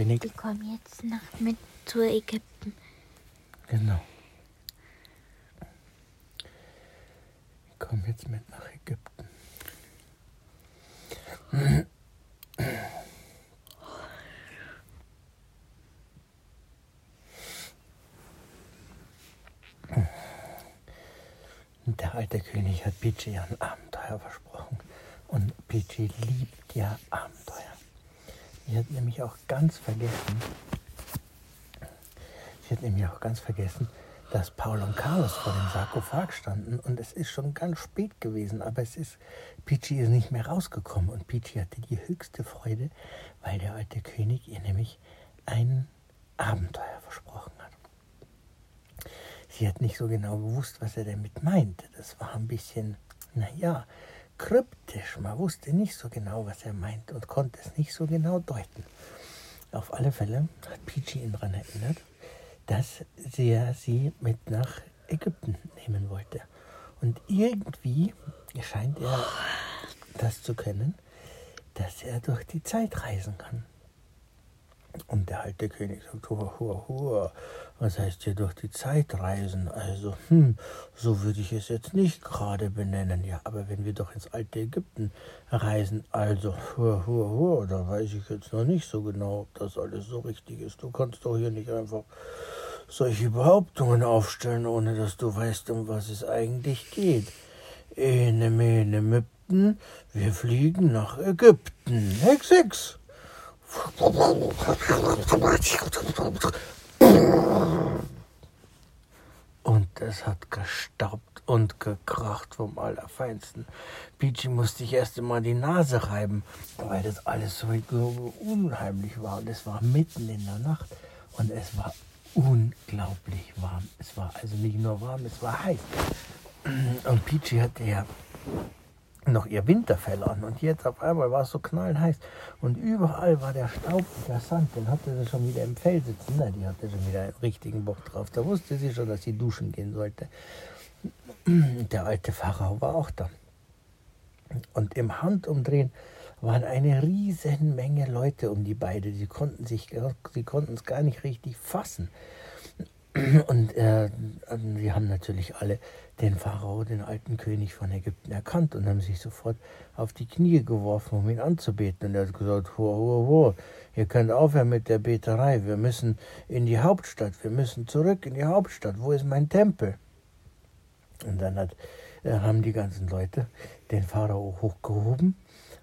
König. Die kommen jetzt nach mit zu Ägypten. Genau. Ich komme jetzt mit nach Ägypten. Der alte König hat Pichi ein Abenteuer versprochen. Und Pichi liebt ja Abenteuer. Sie hat nämlich auch ganz vergessen, sie hat nämlich auch ganz vergessen, dass Paul und Carlos vor dem Sarkophag standen und es ist schon ganz spät gewesen, aber es ist, Pichi ist nicht mehr rausgekommen und Pichi hatte die höchste Freude, weil der alte König ihr nämlich ein Abenteuer versprochen hat. Sie hat nicht so genau gewusst, was er damit meinte. Das war ein bisschen, naja, kryptisch. Man wusste nicht so genau, was er meinte und konnte es nicht so genau deuten. Auf alle Fälle hat Peachy ihn daran erinnert, dass er sie mit nach Ägypten nehmen wollte. Und irgendwie scheint er das zu können, dass er durch die Zeit reisen kann. Und der alte König sagt, hua, hua, hua, was heißt hier durch die Zeit reisen? Also, hm, so würde ich es jetzt nicht gerade benennen. Ja, aber wenn wir doch ins alte Ägypten reisen, also, hua, hua, hua, da weiß ich jetzt noch nicht so genau, ob das alles so richtig ist. Du kannst doch hier nicht einfach solche Behauptungen aufstellen, ohne dass du weißt, um was es eigentlich geht. Ene, mene, müpten, wir fliegen nach Ägypten. Hex, hex. Und es hat gestaubt und gekracht vom Allerfeinsten. Peachy musste ich erst einmal die Nase reiben, weil das alles so unheimlich war. Und es war mitten in der Nacht und es war unglaublich warm. Es war also nicht nur warm, es war heiß. Und Peachy hatte ja noch ihr Winterfell an und jetzt auf einmal war es so knallheiß und überall war der Staub und der Sand, den hatte sie schon wieder im Fell sitzen, na, die hatte schon wieder einen richtigen Bock drauf, da wusste sie schon, dass sie duschen gehen sollte. Der alte Pharao war auch da. Und im Handumdrehen waren eine riesen Menge Leute um die beiden, sie sie konnten es gar nicht richtig fassen. Und äh, sie haben natürlich alle den Pharao, den alten König von Ägypten, erkannt und haben sich sofort auf die Knie geworfen, um ihn anzubeten. Und er hat gesagt, ho, ho, ho, ihr könnt aufhören mit der Beterei, wir müssen in die Hauptstadt, wir müssen zurück in die Hauptstadt, wo ist mein Tempel? Und dann hat, äh, haben die ganzen Leute den Pharao hochgehoben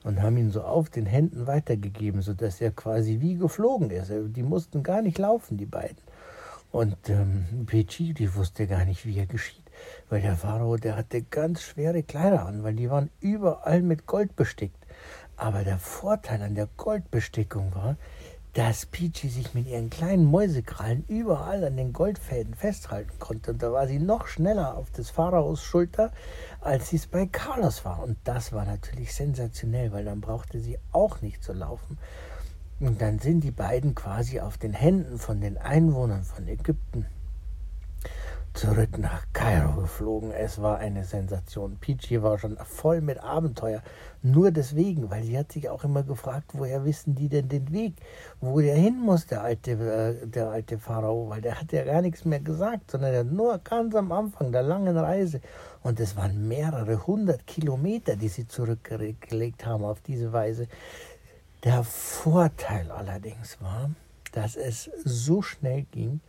und haben ihn so auf den Händen weitergegeben, sodass er quasi wie geflogen ist. Die mussten gar nicht laufen, die beiden. Und ähm, Pechi, die wusste gar nicht, wie er geschieht. Weil der Pharao, der hatte ganz schwere Kleider an, weil die waren überall mit Gold bestickt. Aber der Vorteil an der Goldbestickung war, dass Peachy sich mit ihren kleinen Mäusekrallen überall an den Goldfäden festhalten konnte. Und da war sie noch schneller auf des Pharaos Schulter, als sie es bei Carlos war. Und das war natürlich sensationell, weil dann brauchte sie auch nicht zu laufen. Und dann sind die beiden quasi auf den Händen von den Einwohnern von Ägypten zurück nach Kairo geflogen. Es war eine Sensation. Peachy war schon voll mit Abenteuer. Nur deswegen, weil sie hat sich auch immer gefragt, woher wissen die denn den Weg, wo der hin muss, der alte, äh, der alte Pharao, weil der hat ja gar nichts mehr gesagt, sondern er hat nur ganz am Anfang der langen Reise. Und es waren mehrere hundert Kilometer, die sie zurückgelegt haben auf diese Weise. Der Vorteil allerdings war, dass es so schnell ging,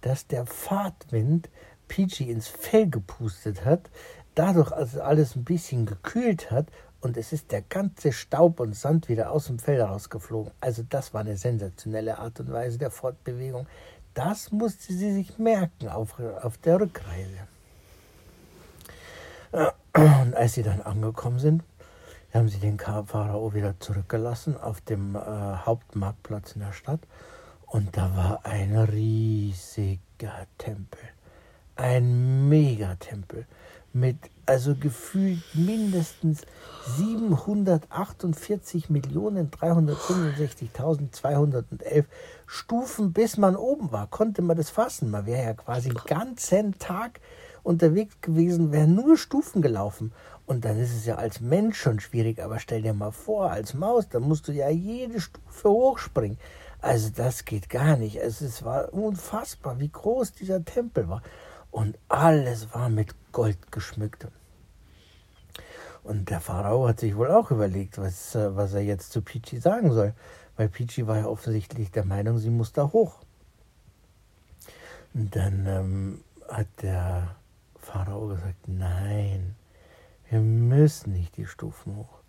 dass der Fahrtwind Peachy ins Fell gepustet hat, dadurch also alles ein bisschen gekühlt hat und es ist der ganze Staub und Sand wieder aus dem Fell rausgeflogen. Also das war eine sensationelle Art und Weise der Fortbewegung. Das musste sie sich merken auf, auf der Rückreise. Und als sie dann angekommen sind, haben sie den Pharao wieder zurückgelassen auf dem äh, Hauptmarktplatz in der Stadt und da war ein riesiger Tempel. Ein Megatempel mit also gefühlt mindestens 748.365.211 Stufen, bis man oben war. Konnte man das fassen? Man wäre ja quasi den ganzen Tag unterwegs gewesen, wäre nur Stufen gelaufen. Und dann ist es ja als Mensch schon schwierig. Aber stell dir mal vor, als Maus, da musst du ja jede Stufe hochspringen. Also das geht gar nicht. Es war unfassbar, wie groß dieser Tempel war. Und alles war mit Gold geschmückt. Und der Pharao hat sich wohl auch überlegt, was, äh, was er jetzt zu Pichi sagen soll. Weil Pichi war ja offensichtlich der Meinung, sie muss da hoch. Und dann ähm, hat der Pharao gesagt, nein, wir müssen nicht die Stufen hoch.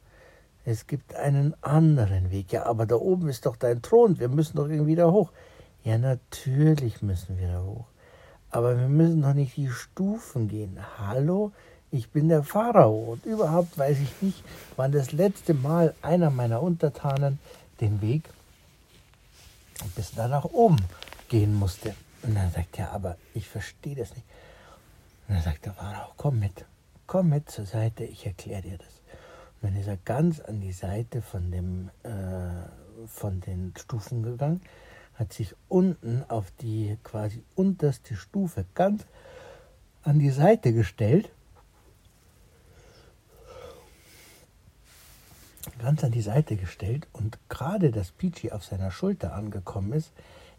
Es gibt einen anderen Weg. Ja, aber da oben ist doch dein Thron. Wir müssen doch irgendwie da hoch. Ja, natürlich müssen wir da hoch. Aber wir müssen doch nicht die Stufen gehen. Hallo, ich bin der Pharao und überhaupt weiß ich nicht, wann das letzte Mal einer meiner Untertanen den Weg bis da nach oben gehen musste. Und dann sagt er, aber ich verstehe das nicht. Und dann sagt der Pharao, komm mit, komm mit zur Seite, ich erkläre dir das. Und dann ist er ganz an die Seite von, dem, äh, von den Stufen gegangen, hat sich unten auf die quasi unterste Stufe ganz an die Seite gestellt. Ganz an die Seite gestellt und gerade dass Peachy auf seiner Schulter angekommen ist,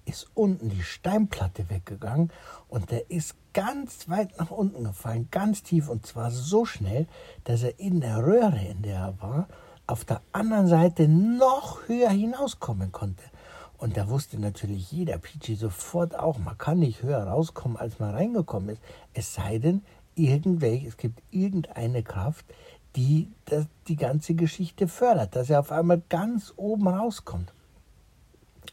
ist unten die Steinplatte weggegangen und der ist ganz weit nach unten gefallen, ganz tief und zwar so schnell, dass er in der Röhre, in der er war, auf der anderen Seite noch höher hinauskommen konnte. Und da wusste natürlich jeder Peachy sofort auch, man kann nicht höher rauskommen, als man reingekommen ist. Es sei denn, irgendwelche, es gibt irgendeine Kraft, die das, die ganze Geschichte fördert, dass er auf einmal ganz oben rauskommt.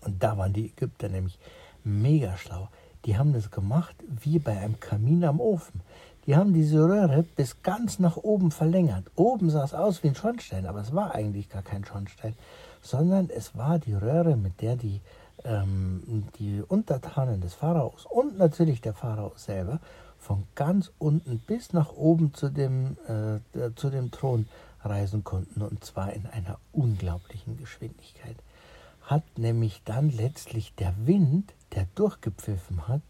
Und da waren die Ägypter nämlich mega schlau. Die haben das gemacht wie bei einem Kamin am Ofen. Die haben diese Röhre bis ganz nach oben verlängert. Oben sah es aus wie ein Schornstein, aber es war eigentlich gar kein Schornstein, sondern es war die Röhre, mit der die, ähm, die Untertanen des Pharaos und natürlich der Pharao selber von ganz unten bis nach oben zu dem, äh, zu dem Thron reisen konnten, und zwar in einer unglaublichen Geschwindigkeit hat nämlich dann letztlich der Wind, der durchgepfiffen hat,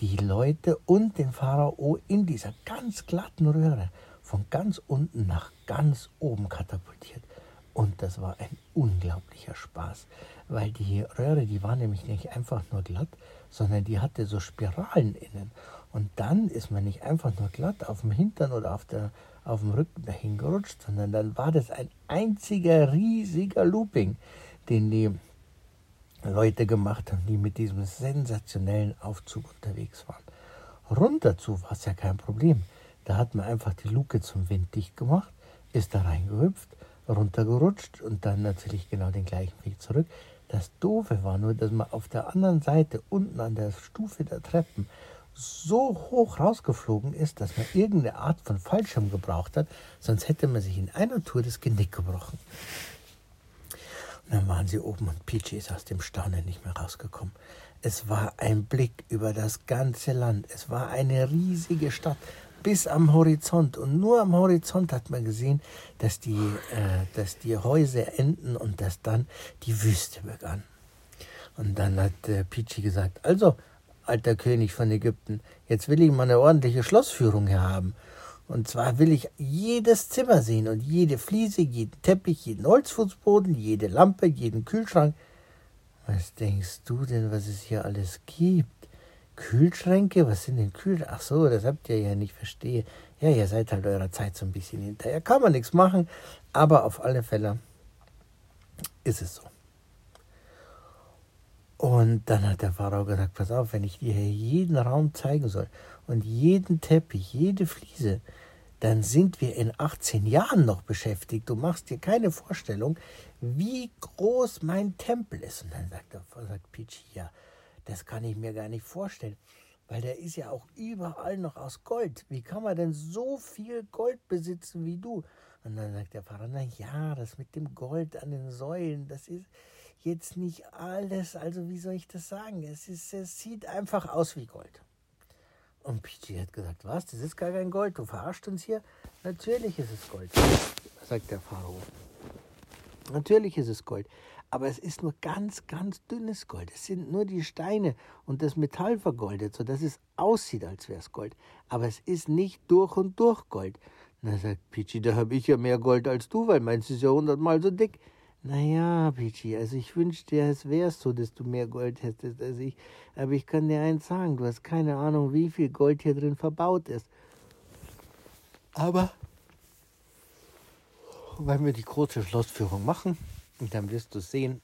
die Leute und den Pharao in dieser ganz glatten Röhre von ganz unten nach ganz oben katapultiert. Und das war ein unglaublicher Spaß, weil die Röhre, die war nämlich nicht einfach nur glatt, sondern die hatte so Spiralen innen. Und dann ist man nicht einfach nur glatt auf dem Hintern oder auf, der, auf dem Rücken dahin gerutscht, sondern dann war das ein einziger riesiger Looping, den die Leute gemacht haben, die mit diesem sensationellen Aufzug unterwegs waren. Runter zu war es ja kein Problem. Da hat man einfach die Luke zum Wind dicht gemacht, ist da reingehüpft, runtergerutscht und dann natürlich genau den gleichen Weg zurück. Das Doofe war nur, dass man auf der anderen Seite unten an der Stufe der Treppen so hoch rausgeflogen ist, dass man irgendeine Art von Fallschirm gebraucht hat, sonst hätte man sich in einer Tour das Genick gebrochen. Und dann waren sie oben und Peachy ist aus dem Staunen nicht mehr rausgekommen. Es war ein Blick über das ganze Land. Es war eine riesige Stadt bis am Horizont. Und nur am Horizont hat man gesehen, dass die, äh, dass die Häuser enden und dass dann die Wüste begann. Und dann hat äh, Peachy gesagt, also, alter König von Ägypten, jetzt will ich mal eine ordentliche Schlossführung hier haben. Und zwar will ich jedes Zimmer sehen und jede Fliese, jeden Teppich, jeden Holzfußboden, jede Lampe, jeden Kühlschrank. Was denkst du denn, was es hier alles gibt? Kühlschränke? Was sind denn Kühlschränke? Ach so, das habt ihr ja nicht verstehe. Ja, ihr seid halt eurer Zeit so ein bisschen hinterher. Kann man nichts machen, aber auf alle Fälle ist es so. Und dann hat der Pharao gesagt, pass auf, wenn ich dir jeden Raum zeigen soll und jeden Teppich, jede Fliese, dann sind wir in 18 Jahren noch beschäftigt. Du machst dir keine Vorstellung, wie groß mein Tempel ist. Und dann sagt, sagt Peachy, ja, das kann ich mir gar nicht vorstellen, weil der ist ja auch überall noch aus Gold. Wie kann man denn so viel Gold besitzen wie du? Und dann sagt der Pharao, na ja, das mit dem Gold an den Säulen, das ist jetzt nicht alles, also wie soll ich das sagen? Es, ist, es sieht einfach aus wie Gold. Und Peachy hat gesagt, was, das ist gar kein Gold, du verarscht uns hier. Natürlich ist es Gold, sagt der Pharao. Natürlich ist es Gold, aber es ist nur ganz, ganz dünnes Gold. Es sind nur die Steine und das Metall vergoldet, sodass es aussieht, als wäre es Gold. Aber es ist nicht durch und durch Gold. Na, sagt Peachy, da habe ich ja mehr Gold als du, weil meins ist ja hundertmal so dick. Naja, Pichi, also ich wünschte, es wärst so, dass du mehr Gold hättest als ich. Aber ich kann dir eins sagen, du hast keine Ahnung, wie viel Gold hier drin verbaut ist. Aber wenn wir die große Schlossführung machen, dann wirst du sehen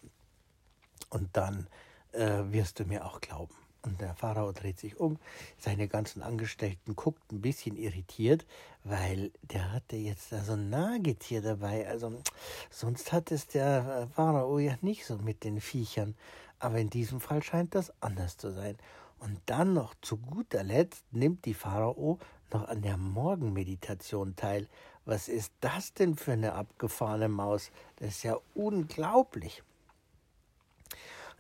und dann äh, wirst du mir auch glauben. Und der Pharao dreht sich um. Seine ganzen Angestellten guckt ein bisschen irritiert, weil der hatte jetzt da so ein Nagetier dabei. Also sonst hat es der Pharao ja nicht so mit den Viechern. Aber in diesem Fall scheint das anders zu sein. Und dann noch zu guter Letzt nimmt die Pharao noch an der Morgenmeditation teil. Was ist das denn für eine abgefahrene Maus? Das ist ja unglaublich.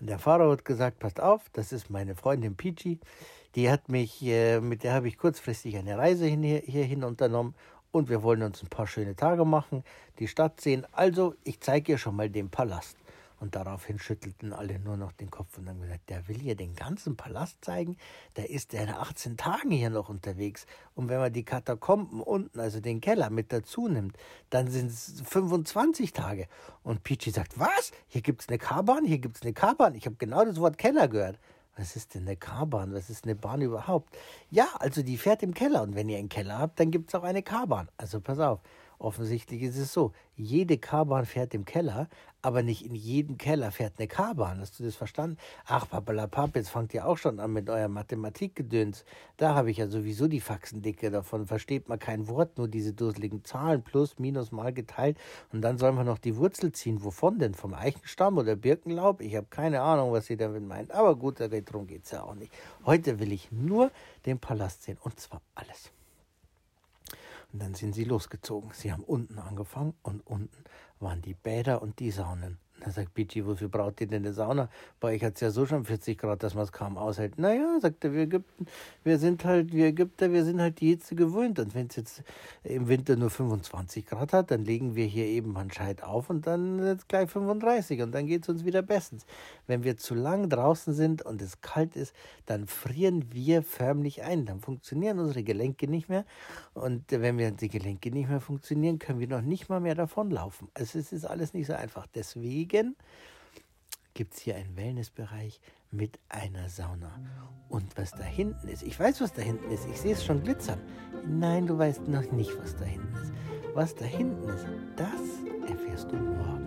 Und der Pharao hat gesagt, passt auf, das ist meine Freundin Peachy. Die hat mich, äh, mit der habe ich kurzfristig eine Reise hin, hierhin unternommen und wir wollen uns ein paar schöne Tage machen, die Stadt sehen. Also, ich zeige ihr schon mal den Palast. Und daraufhin schüttelten alle nur noch den Kopf und haben gesagt, der will hier den ganzen Palast zeigen. Da ist der in 18 Tagen hier noch unterwegs. Und wenn man die Katakomben unten, also den Keller mit dazu nimmt, dann sind es 25 Tage. Und Peachy sagt, was? Hier gibt es eine K-Bahn? Hier gibt es eine K-Bahn? Ich habe genau das Wort Keller gehört. Was ist denn eine K-Bahn? Was ist eine Bahn überhaupt? Ja, also die fährt im Keller. Und wenn ihr einen Keller habt, dann gibt es auch eine K-Bahn. Also pass auf. Offensichtlich ist es so, jede K-Bahn fährt im Keller, aber nicht in jedem Keller fährt eine K-Bahn. Hast du das verstanden? Ach, papalapap, jetzt fangt ihr auch schon an mit euer Mathematikgedöns. Da habe ich ja sowieso die Faxendicke. Davon versteht man kein Wort, nur diese dusseligen Zahlen, plus, minus, mal geteilt. Und dann sollen wir noch die Wurzel ziehen. Wovon denn? Vom Eichenstamm oder Birkenlaub? Ich habe keine Ahnung, was sie damit meint. Aber gut, darum geht es ja auch nicht. Heute will ich nur den Palast sehen. Und zwar alles. Und dann sind sie losgezogen. Sie haben unten angefangen und unten waren die Bäder und die Saunen. Da sagt Pichi, wofür braucht ihr denn eine Sauna? Bei euch hat es ja so schon 40 Grad, dass man es kaum aushält. Naja, sagt er, wir Ägypten, wir sind halt, wir Ägypter, wir sind halt die Hitze gewöhnt. Und wenn es jetzt im Winter nur 25 Grad hat, dann legen wir hier eben einen Scheit auf und dann ist gleich 35 und dann geht es uns wieder bestens. Wenn wir zu lang draußen sind und es kalt ist, dann frieren wir förmlich ein. Dann funktionieren unsere Gelenke nicht mehr. Und wenn wir die Gelenke nicht mehr funktionieren, können wir noch nicht mal mehr davonlaufen. Also es ist alles nicht so einfach. Deswegen Kollegen gibt es hier einen Wellnessbereich mit einer Sauna. Und was da hinten ist, ich weiß, was da hinten ist, ich sehe es schon glitzern. Nein, du weißt noch nicht, was da hinten ist. Was da hinten ist, das erfährst du morgen.